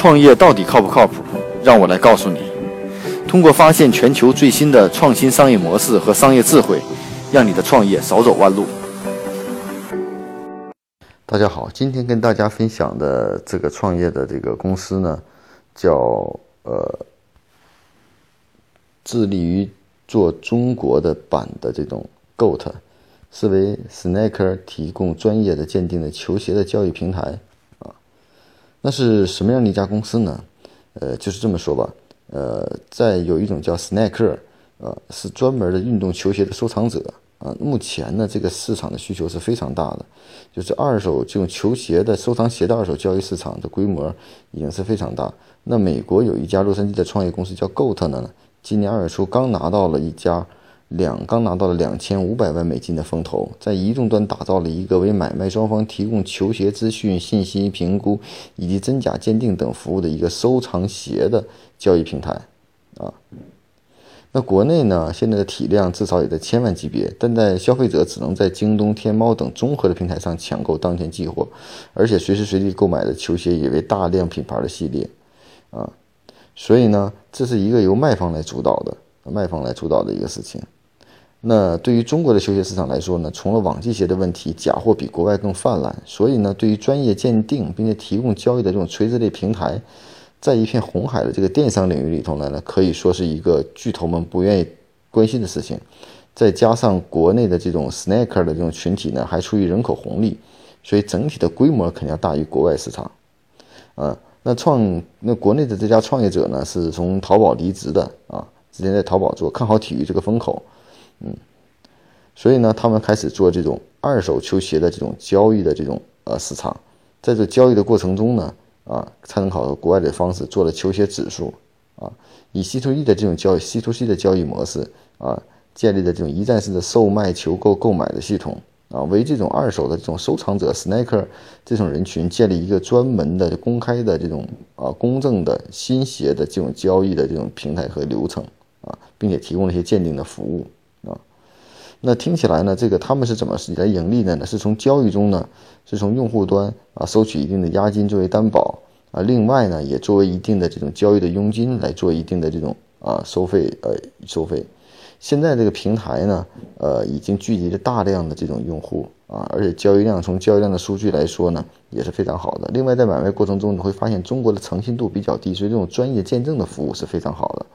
创业到底靠不靠谱？让我来告诉你。通过发现全球最新的创新商业模式和商业智慧，让你的创业少走弯路。大家好，今天跟大家分享的这个创业的这个公司呢，叫呃，致力于做中国的版的这种 GOAT，是为 Sneaker 提供专业的鉴定的球鞋的交易平台。那是什么样的一家公司呢？呃，就是这么说吧。呃，在有一种叫斯耐克呃，是专门的运动球鞋的收藏者啊。目前呢，这个市场的需求是非常大的，就是二手这种球鞋的收藏鞋的二手交易市场的规模已经是非常大。那美国有一家洛杉矶的创业公司叫 GOAT 呢，今年二月初刚拿到了一家。两刚拿到了两千五百万美金的风投，在移动端打造了一个为买卖双方提供球鞋资讯、信息评估以及真假鉴定等服务的一个收藏鞋的交易平台，啊，那国内呢现在的体量至少也在千万级别，但在消费者只能在京东、天猫等综合的平台上抢购当前寄货，而且随时随地购买的球鞋也为大量品牌的系列，啊，所以呢这是一个由卖方来主导的，卖方来主导的一个事情。那对于中国的球鞋市场来说呢，除了网季鞋的问题，假货比国外更泛滥，所以呢，对于专业鉴定并且提供交易的这种垂直类平台，在一片红海的这个电商领域里头呢，呢可以说是一个巨头们不愿意关心的事情。再加上国内的这种 sneaker 的这种群体呢，还处于人口红利，所以整体的规模肯定要大于国外市场。啊，那创那国内的这家创业者呢，是从淘宝离职的啊，之前在淘宝做，看好体育这个风口。嗯，所以呢，他们开始做这种二手球鞋的这种交易的这种呃市场，在这交易的过程中呢，啊，参考国外的方式做了球鞋指数，啊，以 C to E 的这种交易 C to C 的交易模式，啊，建立的这种一站式的售卖、求购、购买的系统，啊，为这种二手的这种收藏者 Sneaker 这种人群建立一个专门的公开的这种啊公正的新鞋的这种交易的这种平台和流程，啊，并且提供了一些鉴定的服务。那听起来呢，这个他们是怎么来盈利的呢？是从交易中呢，是从用户端啊收取一定的押金作为担保啊，另外呢也作为一定的这种交易的佣金来做一定的这种啊收费呃收费。现在这个平台呢，呃已经聚集了大量的这种用户啊，而且交易量从交易量的数据来说呢也是非常好的。另外在买卖过程中你会发现中国的诚信度比较低，所以这种专业见证的服务是非常好的。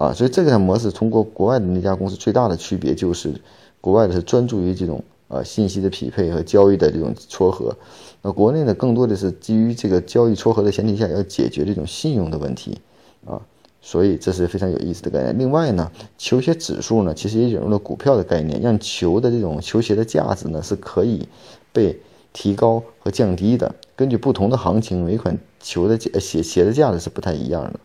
啊，所以这个模式通过国外的那家公司最大的区别就是，国外的是专注于这种呃信息的匹配和交易的这种撮合，那国内呢更多的是基于这个交易撮合的前提下要解决这种信用的问题啊，所以这是非常有意思的概念。另外呢，球鞋指数呢其实也引入了股票的概念，让球的这种球鞋的价值呢是可以被提高和降低的，根据不同的行情，每款球的鞋鞋的价值是不太一样的。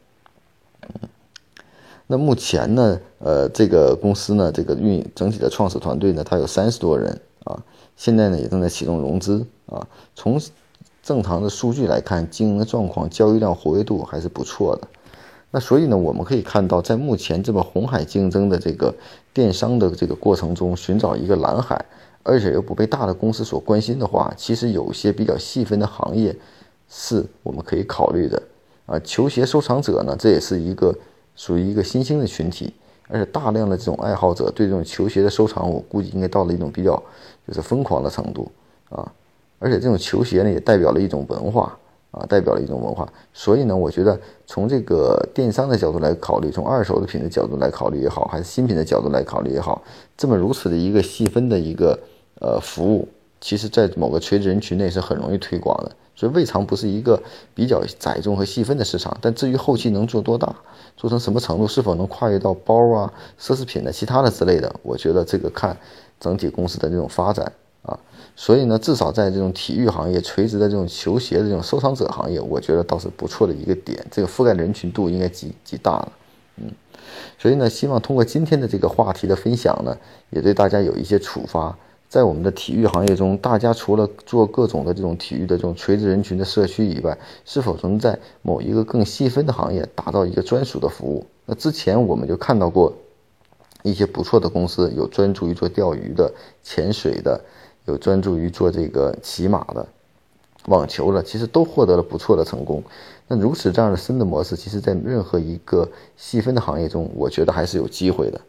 那目前呢，呃，这个公司呢，这个运营整体的创始团队呢，它有三十多人啊，现在呢也正在启动融资啊。从正常的数据来看，经营的状况、交易量、活跃度还是不错的。那所以呢，我们可以看到，在目前这么红海竞争的这个电商的这个过程中，寻找一个蓝海，而且又不被大的公司所关心的话，其实有些比较细分的行业是我们可以考虑的啊。球鞋收藏者呢，这也是一个。属于一个新兴的群体，而且大量的这种爱好者对这种球鞋的收藏，我估计应该到了一种比较就是疯狂的程度啊！而且这种球鞋呢，也代表了一种文化啊，代表了一种文化。所以呢，我觉得从这个电商的角度来考虑，从二手的品的角度来考虑也好，还是新品的角度来考虑也好，这么如此的一个细分的一个呃服务，其实在某个垂直人群内是很容易推广的。所以未尝不是一个比较窄众和细分的市场，但至于后期能做多大，做成什么程度，是否能跨越到包啊、奢侈品的其他的之类的，我觉得这个看整体公司的这种发展啊。所以呢，至少在这种体育行业垂直的这种球鞋的这种收藏者行业，我觉得倒是不错的一个点，这个覆盖人群度应该极极大了，嗯。所以呢，希望通过今天的这个话题的分享呢，也对大家有一些触发。在我们的体育行业中，大家除了做各种的这种体育的这种垂直人群的社区以外，是否能在某一个更细分的行业打造一个专属的服务？那之前我们就看到过一些不错的公司，有专注于做钓鱼的、潜水的，有专注于做这个骑马的，网球的，其实都获得了不错的成功。那如此这样的深的模式，其实在任何一个细分的行业中，我觉得还是有机会的。